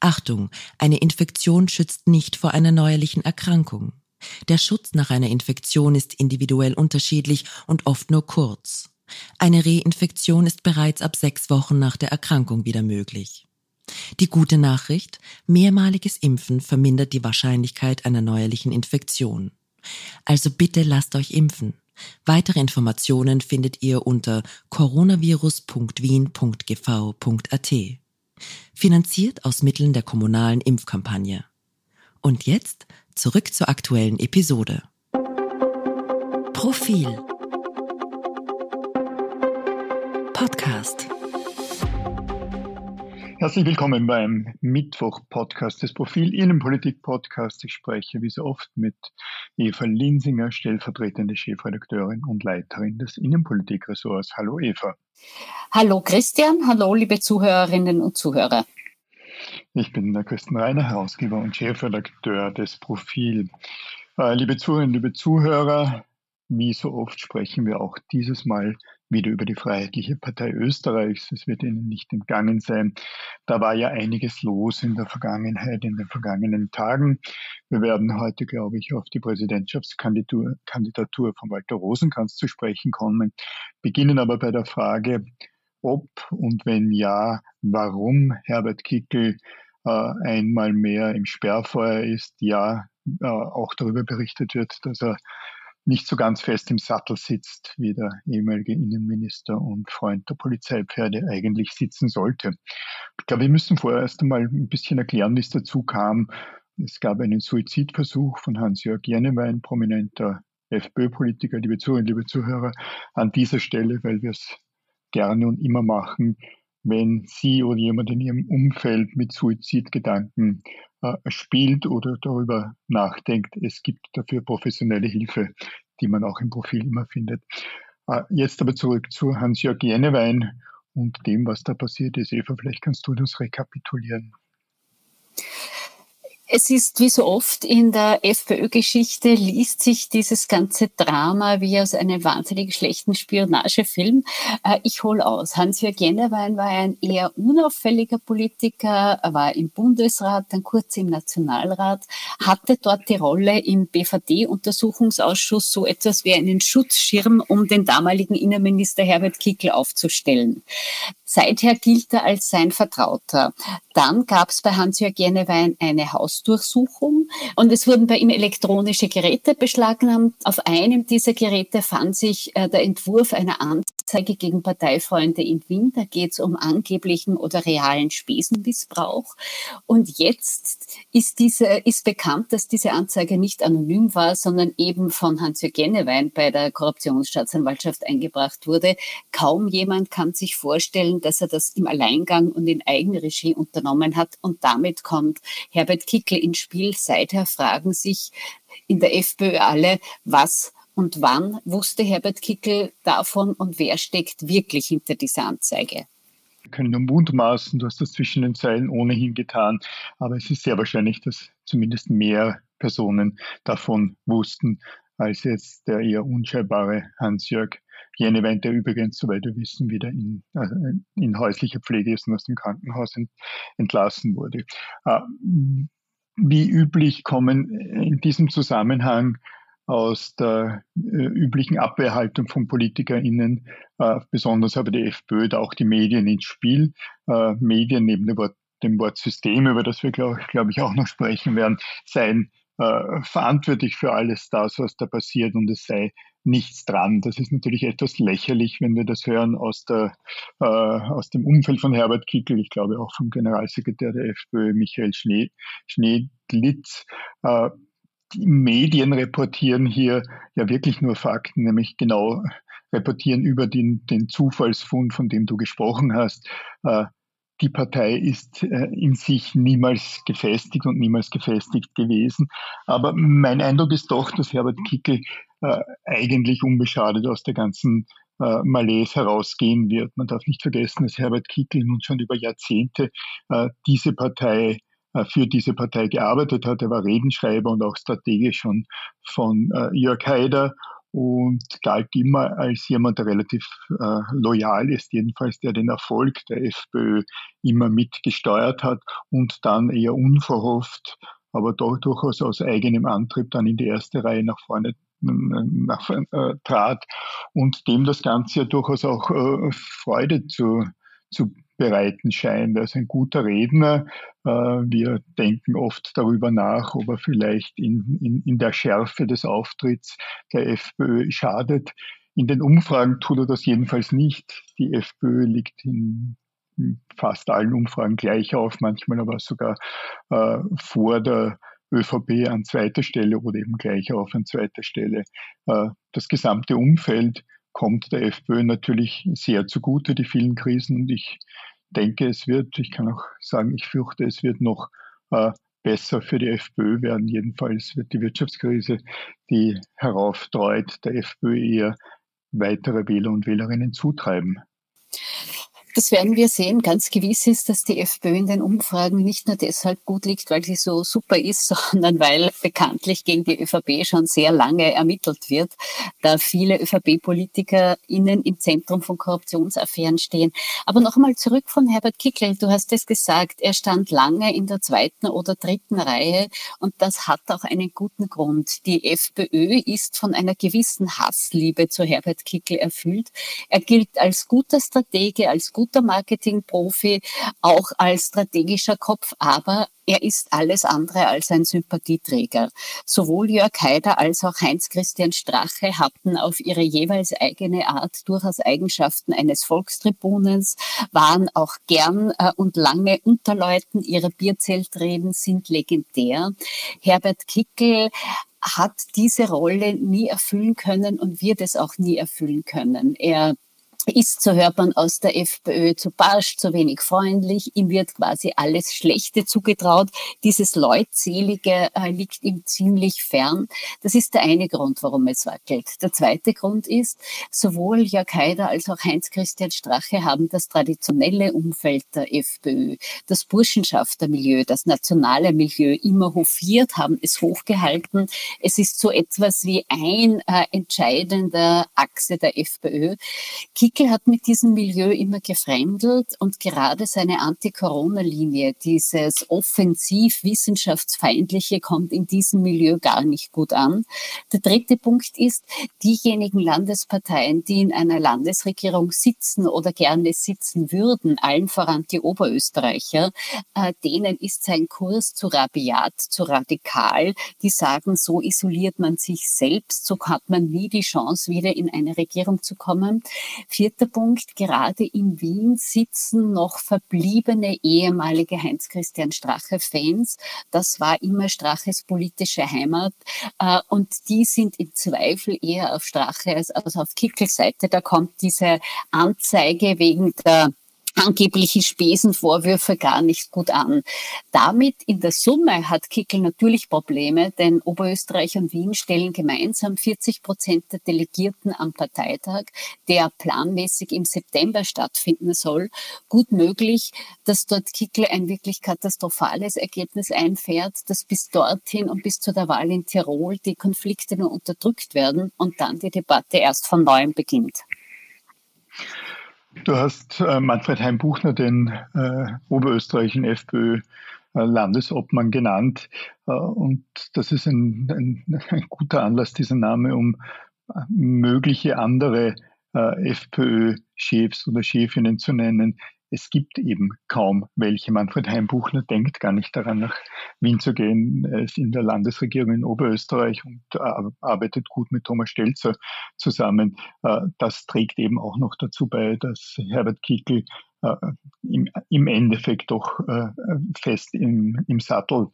Achtung, eine Infektion schützt nicht vor einer neuerlichen Erkrankung. Der Schutz nach einer Infektion ist individuell unterschiedlich und oft nur kurz. Eine Reinfektion ist bereits ab sechs Wochen nach der Erkrankung wieder möglich. Die gute Nachricht, mehrmaliges Impfen vermindert die Wahrscheinlichkeit einer neuerlichen Infektion. Also bitte lasst euch impfen. Weitere Informationen findet ihr unter coronavirus.wien.gv.at. Finanziert aus Mitteln der kommunalen Impfkampagne. Und jetzt zurück zur aktuellen Episode. Profil Podcast Herzlich willkommen beim Mittwoch-Podcast des Profil Innenpolitik-Podcasts. Ich spreche wie so oft mit Eva Linsinger, stellvertretende Chefredakteurin und Leiterin des Innenpolitik-Ressorts. Hallo Eva. Hallo Christian, hallo liebe Zuhörerinnen und Zuhörer. Ich bin der Christian Reiner, Herausgeber und Chefredakteur des Profil. Äh, liebe Zuhörerinnen, liebe Zuhörer, wie so oft sprechen wir auch dieses Mal wieder über die Freiheitliche Partei Österreichs. Es wird Ihnen nicht entgangen sein. Da war ja einiges los in der Vergangenheit, in den vergangenen Tagen. Wir werden heute, glaube ich, auf die Präsidentschaftskandidatur Kandidatur von Walter Rosenkranz zu sprechen kommen, beginnen aber bei der Frage, ob und wenn ja, warum Herbert Kickel äh, einmal mehr im Sperrfeuer ist, ja, äh, auch darüber berichtet wird, dass er nicht so ganz fest im Sattel sitzt, wie der ehemalige Innenminister und Freund der Polizeipferde eigentlich sitzen sollte. Ich glaube, wir müssen vorerst einmal ein bisschen erklären, wie es dazu kam. Es gab einen Suizidversuch von Hans-Jörg Jennewein, prominenter FPÖ-Politiker, liebe Zuhörer, liebe Zuhörer, an dieser Stelle, weil wir es gerne und immer machen, wenn Sie oder jemand in Ihrem Umfeld mit Suizidgedanken äh, spielt oder darüber nachdenkt. Es gibt dafür professionelle Hilfe, die man auch im Profil immer findet. Äh, jetzt aber zurück zu Hans-Jörg Jennewein und dem, was da passiert ist. Eva, vielleicht kannst du das rekapitulieren. Es ist wie so oft in der FPÖ-Geschichte liest sich dieses ganze Drama wie aus einem wahnsinnig schlechten Spionagefilm. Äh, ich hole aus. Hans-Jörg Jennewein war ein eher unauffälliger Politiker, war im Bundesrat, dann kurz im Nationalrat, hatte dort die Rolle im BVD-Untersuchungsausschuss so etwas wie einen Schutzschirm, um den damaligen Innenminister Herbert Kickl aufzustellen. Seither gilt er als sein Vertrauter. Dann gab es bei Hans-Jörg Jennewein eine Hausdurchsuchung und es wurden bei ihm elektronische Geräte beschlagnahmt. Auf einem dieser Geräte fand sich äh, der Entwurf einer Anzeige gegen Parteifreunde in Wien. Da geht es um angeblichen oder realen Spesenmissbrauch. Und jetzt ist, diese, ist bekannt, dass diese Anzeige nicht anonym war, sondern eben von Hans-Jörg Jennewein bei der Korruptionsstaatsanwaltschaft eingebracht wurde. Kaum jemand kann sich vorstellen, dass er das im Alleingang und in Eigenregie unternommen hat. Und damit kommt Herbert Kickl ins Spiel. Seither fragen sich in der FPÖ alle, was und wann wusste Herbert Kickl davon und wer steckt wirklich hinter dieser Anzeige? Wir können nur mutmaßen, du hast das zwischen den Zeilen ohnehin getan, aber es ist sehr wahrscheinlich, dass zumindest mehr Personen davon wussten, als jetzt der eher unscheinbare Hans-Jörg Jennewein, der übrigens, soweit wir wissen, wieder in, äh, in häuslicher Pflege ist und aus dem Krankenhaus ent, entlassen wurde. Äh, wie üblich kommen in diesem Zusammenhang aus der äh, üblichen Abwehrhaltung von PolitikerInnen, äh, besonders aber die FPÖ, da auch die Medien ins Spiel. Äh, Medien neben dem Wort, dem Wort System, über das wir, glaube glaub ich, auch noch sprechen werden, seien äh, verantwortlich für alles das, was da passiert und es sei nichts dran. Das ist natürlich etwas lächerlich, wenn wir das hören aus, der, äh, aus dem Umfeld von Herbert Kickel, ich glaube auch vom Generalsekretär der FPÖ Michael Schnee, Schneedlitz. Äh, die Medien reportieren hier ja wirklich nur Fakten, nämlich genau reportieren über den, den Zufallsfund, von dem du gesprochen hast. Äh, die Partei ist äh, in sich niemals gefestigt und niemals gefestigt gewesen. Aber mein Eindruck ist doch, dass Herbert Kickel äh, eigentlich unbeschadet aus der ganzen Malaise herausgehen wird. Man darf nicht vergessen, dass Herbert Kickel nun schon über Jahrzehnte diese Partei für diese Partei gearbeitet hat. Er war Redenschreiber und auch strategisch schon von äh, Jörg Haider und galt immer als jemand, der relativ äh, loyal ist, jedenfalls der den Erfolg der FPÖ immer mitgesteuert hat und dann eher unverhofft, aber doch durchaus aus eigenem Antrieb dann in die erste Reihe nach vorne nach, äh, trat und dem das Ganze ja durchaus auch äh, Freude zu, zu bereiten scheint. Er ist ein guter Redner. Äh, wir denken oft darüber nach, ob er vielleicht in, in, in der Schärfe des Auftritts der FPÖ schadet. In den Umfragen tut er das jedenfalls nicht. Die FPÖ liegt in fast allen Umfragen gleich auf, manchmal aber sogar äh, vor der ÖVP an zweiter Stelle oder eben gleich auf an zweiter Stelle. Äh, das gesamte Umfeld kommt der FPÖ natürlich sehr zugute, die vielen Krisen. Und ich denke, es wird, ich kann auch sagen, ich fürchte, es wird noch äh, besser für die FPÖ werden. Jedenfalls wird die Wirtschaftskrise, die herauftreut, der FPÖ eher weitere Wähler und Wählerinnen zutreiben. Das werden wir sehen. Ganz gewiss ist, dass die FPÖ in den Umfragen nicht nur deshalb gut liegt, weil sie so super ist, sondern weil bekanntlich gegen die ÖVP schon sehr lange ermittelt wird, da viele ÖVP-PolitikerInnen im Zentrum von Korruptionsaffären stehen. Aber noch einmal zurück von Herbert Kickl. Du hast es gesagt, er stand lange in der zweiten oder dritten Reihe und das hat auch einen guten Grund. Die FPÖ ist von einer gewissen Hassliebe zu Herbert Kickl erfüllt. Er gilt als guter Stratege, als guter guter Marketingprofi, auch als strategischer Kopf, aber er ist alles andere als ein Sympathieträger. Sowohl Jörg Haider als auch Heinz-Christian Strache hatten auf ihre jeweils eigene Art durchaus Eigenschaften eines Volkstribunens, waren auch gern äh, und lange Unterleuten. Ihre Bierzeltreden sind legendär. Herbert Kickel hat diese Rolle nie erfüllen können und wird es auch nie erfüllen können. Er ist, so hört man aus der FPÖ, zu barsch, zu wenig freundlich. Ihm wird quasi alles Schlechte zugetraut. Dieses Leutselige äh, liegt ihm ziemlich fern. Das ist der eine Grund, warum es wackelt. Der zweite Grund ist, sowohl Jörg Haider als auch Heinz-Christian Strache haben das traditionelle Umfeld der FPÖ, das Burschenschaftermilieu, das nationale Milieu immer hofiert, haben es hochgehalten. Es ist so etwas wie ein äh, entscheidender Achse der FPÖ. Kickel hat mit diesem Milieu immer gefremdelt und gerade seine Anti-Corona-Linie, dieses offensiv wissenschaftsfeindliche, kommt in diesem Milieu gar nicht gut an. Der dritte Punkt ist, diejenigen Landesparteien, die in einer Landesregierung sitzen oder gerne sitzen würden, allen voran die Oberösterreicher, äh, denen ist sein Kurs zu rabiat, zu radikal. Die sagen, so isoliert man sich selbst, so hat man nie die Chance, wieder in eine Regierung zu kommen. Vierter Punkt, gerade in Wien sitzen noch verbliebene ehemalige Heinz-Christian Strache-Fans. Das war immer Straches politische Heimat. Äh, und die sind im Zweifel eher auf Strache als auf Kickels Seite. Da kommt diese Anzeige wegen der angebliche Spesenvorwürfe gar nicht gut an. Damit in der Summe hat Kickel natürlich Probleme, denn Oberösterreich und Wien stellen gemeinsam 40 Prozent der Delegierten am Parteitag, der planmäßig im September stattfinden soll. Gut möglich, dass dort Kickel ein wirklich katastrophales Ergebnis einfährt, dass bis dorthin und bis zu der Wahl in Tirol die Konflikte nur unterdrückt werden und dann die Debatte erst von neuem beginnt. Du hast äh, Manfred Heimbuchner, den äh, oberösterreichischen FPÖ, Landesobmann genannt. Äh, und das ist ein, ein, ein, guter Anlass, dieser Name, um äh, mögliche andere äh, FPÖ-Chefs oder Chefinnen zu nennen, es gibt eben kaum welche. Manfred Heimbuchner denkt gar nicht daran, nach Wien zu gehen. Er ist in der Landesregierung in Oberösterreich und arbeitet gut mit Thomas Stelzer zusammen. Äh, das trägt eben auch noch dazu bei, dass Herbert Kickl äh, im, Endeffekt doch äh, fest im, im Sattel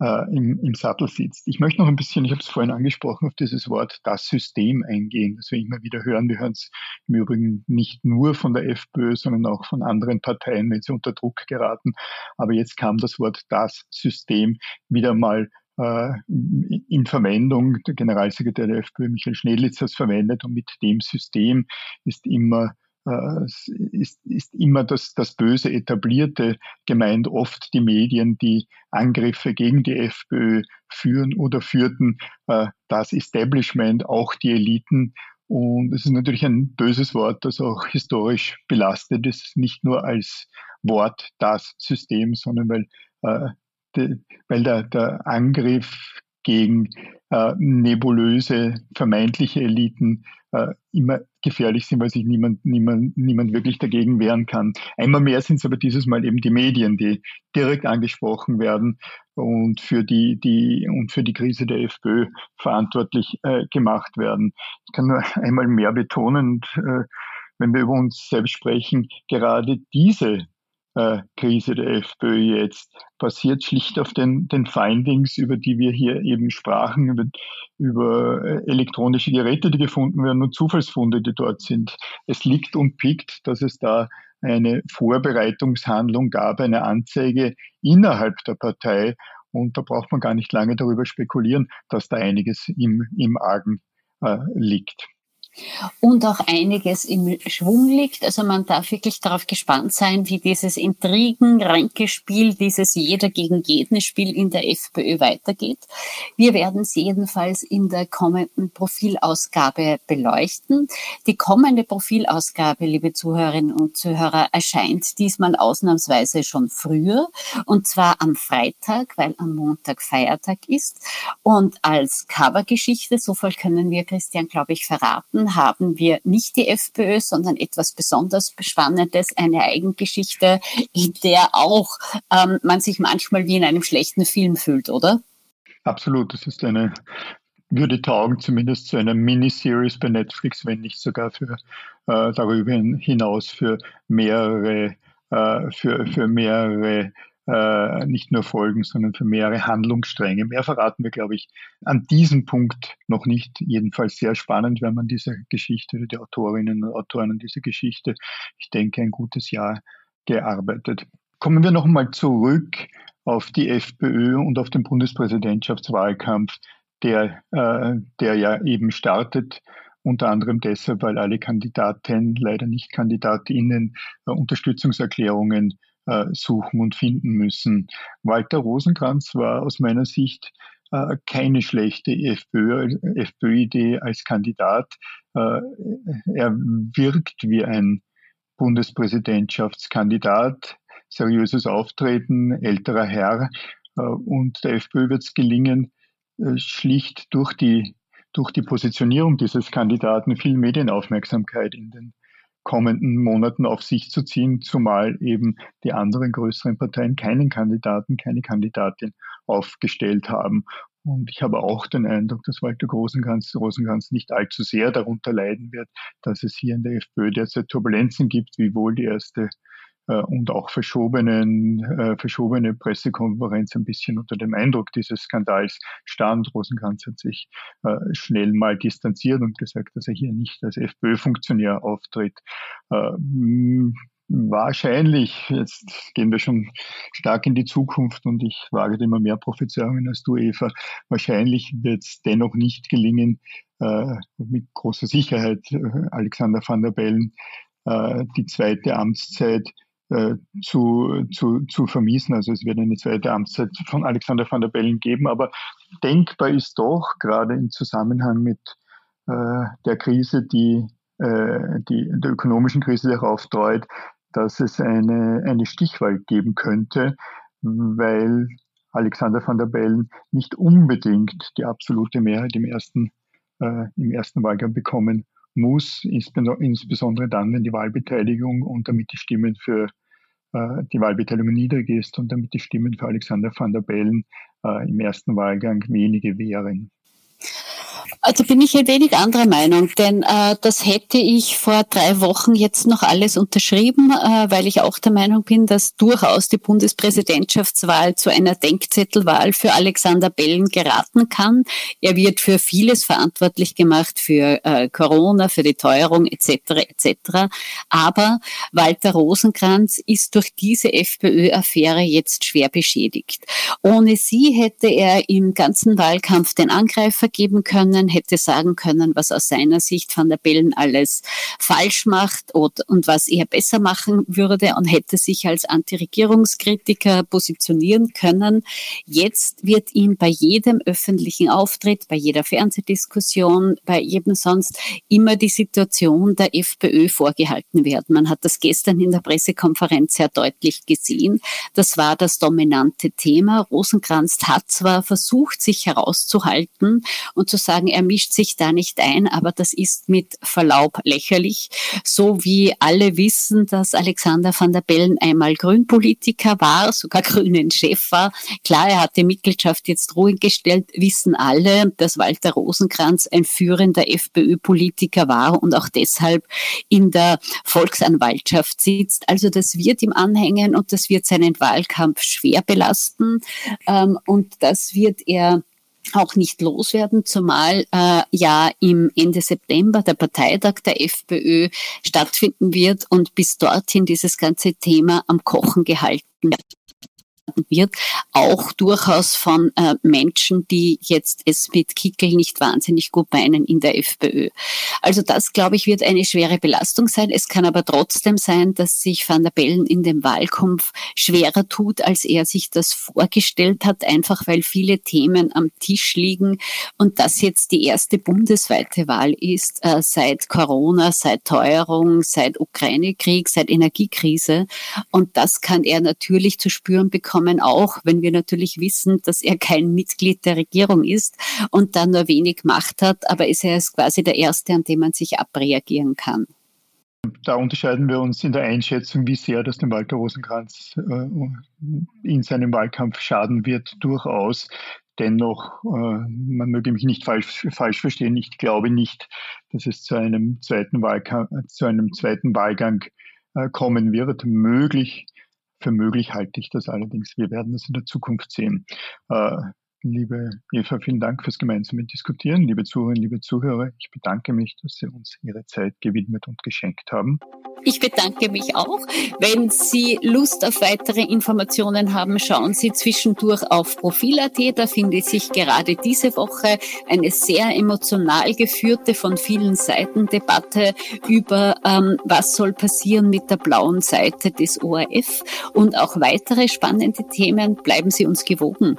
äh, im, im Sattel sitzt. Ich möchte noch ein bisschen, ich habe es vorhin angesprochen, auf dieses Wort das System eingehen, das wir immer wieder hören. Wir hören es im Übrigen nicht nur von der FPÖ, sondern auch von anderen Parteien, wenn sie unter Druck geraten. Aber jetzt kam das Wort das System wieder mal äh, in Verwendung. Der Generalsekretär der FPÖ, Michael Schnedlitz, hat es verwendet und mit dem System ist immer ist, ist immer das, das Böse etablierte gemeint, oft die Medien, die Angriffe gegen die FPÖ führen oder führten, äh, das Establishment, auch die Eliten. Und es ist natürlich ein böses Wort, das auch historisch belastet ist, nicht nur als Wort das System, sondern weil, äh, weil der, der Angriff gegen äh, nebulöse, vermeintliche Eliten äh, immer gefährlich sind, weil sich niemand, niemand, niemand wirklich dagegen wehren kann. Einmal mehr sind es aber dieses Mal eben die Medien, die direkt angesprochen werden und für die, die, und für die Krise der FPÖ verantwortlich äh, gemacht werden. Ich kann nur einmal mehr betonen, und, äh, wenn wir über uns selbst sprechen, gerade diese äh, Krise der FPÖ jetzt basiert schlicht auf den, den Findings, über die wir hier eben sprachen, über, über äh, elektronische Geräte, die gefunden werden und Zufallsfunde, die dort sind. Es liegt und pickt, dass es da eine Vorbereitungshandlung gab, eine Anzeige innerhalb der Partei. Und da braucht man gar nicht lange darüber spekulieren, dass da einiges im, im Argen äh, liegt und auch einiges im Schwung liegt. Also man darf wirklich darauf gespannt sein, wie dieses Intrigen-Ränkespiel, dieses Jeder gegen jeden Spiel in der FPÖ weitergeht. Wir werden es jedenfalls in der kommenden Profilausgabe beleuchten. Die kommende Profilausgabe, liebe Zuhörerinnen und Zuhörer, erscheint diesmal ausnahmsweise schon früher und zwar am Freitag, weil am Montag Feiertag ist. Und als Covergeschichte, so viel können wir Christian, glaube ich, verraten, haben wir nicht die FPÖ, sondern etwas besonders Spannendes, eine Eigengeschichte, in der auch ähm, man sich manchmal wie in einem schlechten Film fühlt, oder? Absolut, das ist eine würde taugen, zumindest zu einer Miniseries bei Netflix, wenn nicht sogar für äh, darüber hinaus für mehrere, äh, für, für mehrere äh, nicht nur Folgen, sondern für mehrere Handlungsstränge. Mehr verraten wir, glaube ich, an diesem Punkt noch nicht. Jedenfalls sehr spannend, wenn man diese Geschichte oder die Autorinnen und Autoren an diese Geschichte, ich denke, ein gutes Jahr gearbeitet. Kommen wir noch einmal zurück auf die FPÖ und auf den Bundespräsidentschaftswahlkampf, der, äh, der ja eben startet unter anderem deshalb, weil alle Kandidaten, leider nicht Kandidatinnen, äh, Unterstützungserklärungen suchen und finden müssen. Walter Rosenkranz war aus meiner Sicht äh, keine schlechte FPÖ-Idee FPÖ als Kandidat. Äh, er wirkt wie ein Bundespräsidentschaftskandidat, seriöses Auftreten, älterer Herr. Äh, und der FPÖ wird es gelingen, äh, schlicht durch die, durch die Positionierung dieses Kandidaten viel Medienaufmerksamkeit in den kommenden Monaten auf sich zu ziehen, zumal eben die anderen größeren Parteien keinen Kandidaten, keine Kandidatin aufgestellt haben. Und ich habe auch den Eindruck, dass Walter Rosenkranz, Rosenkranz nicht allzu sehr darunter leiden wird, dass es hier in der FPÖ derzeit Turbulenzen gibt, wie wohl die erste und auch verschobenen, äh, verschobene Pressekonferenz ein bisschen unter dem Eindruck dieses Skandals stand. Rosenkranz hat sich äh, schnell mal distanziert und gesagt, dass er hier nicht als FPÖ-Funktionär auftritt. Wahrscheinlich, jetzt gehen wir schon stark in die Zukunft und ich wage immer mehr Prophezeiungen als du, Eva. Wahrscheinlich wird es dennoch nicht gelingen, äh, mit großer Sicherheit äh, Alexander van der Bellen äh, die zweite Amtszeit äh, zu, zu, zu vermiesen. Also es wird eine zweite Amtszeit von Alexander van der Bellen geben, aber denkbar ist doch gerade im Zusammenhang mit äh, der Krise, die, äh, die der ökonomischen Krise darauf deut, dass es eine, eine Stichwahl geben könnte, weil Alexander van der Bellen nicht unbedingt die absolute Mehrheit im ersten, äh, im ersten Wahlgang bekommen muss, insbesondere dann, wenn die Wahlbeteiligung und damit die Stimmen für äh, die Wahlbeteiligung niedrig ist und damit die Stimmen für Alexander van der Bellen äh, im ersten Wahlgang wenige wären. Also bin ich ein wenig anderer Meinung, denn äh, das hätte ich vor drei Wochen jetzt noch alles unterschrieben, äh, weil ich auch der Meinung bin, dass durchaus die Bundespräsidentschaftswahl zu einer Denkzettelwahl für Alexander Bellen geraten kann. Er wird für vieles verantwortlich gemacht, für äh, Corona, für die Teuerung etc. etc. Aber Walter Rosenkranz ist durch diese FPÖ-Affäre jetzt schwer beschädigt. Ohne sie hätte er im ganzen Wahlkampf den Angreifer geben können, hätte sagen können, was aus seiner Sicht Van der Bellen alles falsch macht und, was er besser machen würde und hätte sich als Antiregierungskritiker positionieren können. Jetzt wird ihm bei jedem öffentlichen Auftritt, bei jeder Fernsehdiskussion, bei jedem sonst immer die Situation der FPÖ vorgehalten werden. Man hat das gestern in der Pressekonferenz sehr deutlich gesehen. Das war das dominante Thema. Rosenkranz hat zwar versucht, sich herauszuhalten und zu sagen, er mischt sich da nicht ein, aber das ist mit Verlaub lächerlich. So wie alle wissen, dass Alexander van der Bellen einmal Grünpolitiker war, sogar Grünen Chef war. Klar, er hat die Mitgliedschaft jetzt ruhig gestellt, wissen alle, dass Walter Rosenkranz ein führender FPÖ-Politiker war und auch deshalb in der Volksanwaltschaft sitzt. Also das wird ihm anhängen und das wird seinen Wahlkampf schwer belasten ähm, und das wird er auch nicht loswerden, zumal äh, ja im Ende September der Parteitag der FPÖ stattfinden wird und bis dorthin dieses ganze Thema am Kochen gehalten wird wird, auch durchaus von äh, Menschen, die jetzt es mit Kickel nicht wahnsinnig gut meinen in der FPÖ. Also das, glaube ich, wird eine schwere Belastung sein. Es kann aber trotzdem sein, dass sich Van der Bellen in dem Wahlkampf schwerer tut, als er sich das vorgestellt hat, einfach weil viele Themen am Tisch liegen und das jetzt die erste bundesweite Wahl ist äh, seit Corona, seit Teuerung, seit Ukraine-Krieg, seit Energiekrise. Und das kann er natürlich zu spüren bekommen kommen, auch wenn wir natürlich wissen, dass er kein Mitglied der Regierung ist und dann nur wenig Macht hat, aber ist er ist quasi der Erste, an dem man sich abreagieren kann. Da unterscheiden wir uns in der Einschätzung, wie sehr das dem Walter Rosenkranz äh, in seinem Wahlkampf schaden wird, durchaus. Dennoch, äh, man möge mich nicht falsch, falsch verstehen, ich glaube nicht, dass es zu einem zweiten, Wahlkampf, zu einem zweiten Wahlgang äh, kommen wird. Möglich für möglich halte ich das allerdings. Wir werden das in der Zukunft sehen. Äh, liebe Eva, vielen Dank fürs gemeinsame Diskutieren. Liebe Zuhörerinnen, liebe Zuhörer, ich bedanke mich, dass Sie uns Ihre Zeit gewidmet und geschenkt haben. Ich bedanke mich auch. Wenn Sie Lust auf weitere Informationen haben, schauen Sie zwischendurch auf Profil.at. Da findet sich gerade diese Woche eine sehr emotional geführte, von vielen Seiten Debatte über, ähm, was soll passieren mit der blauen Seite des ORF und auch weitere spannende Themen. Bleiben Sie uns gewogen.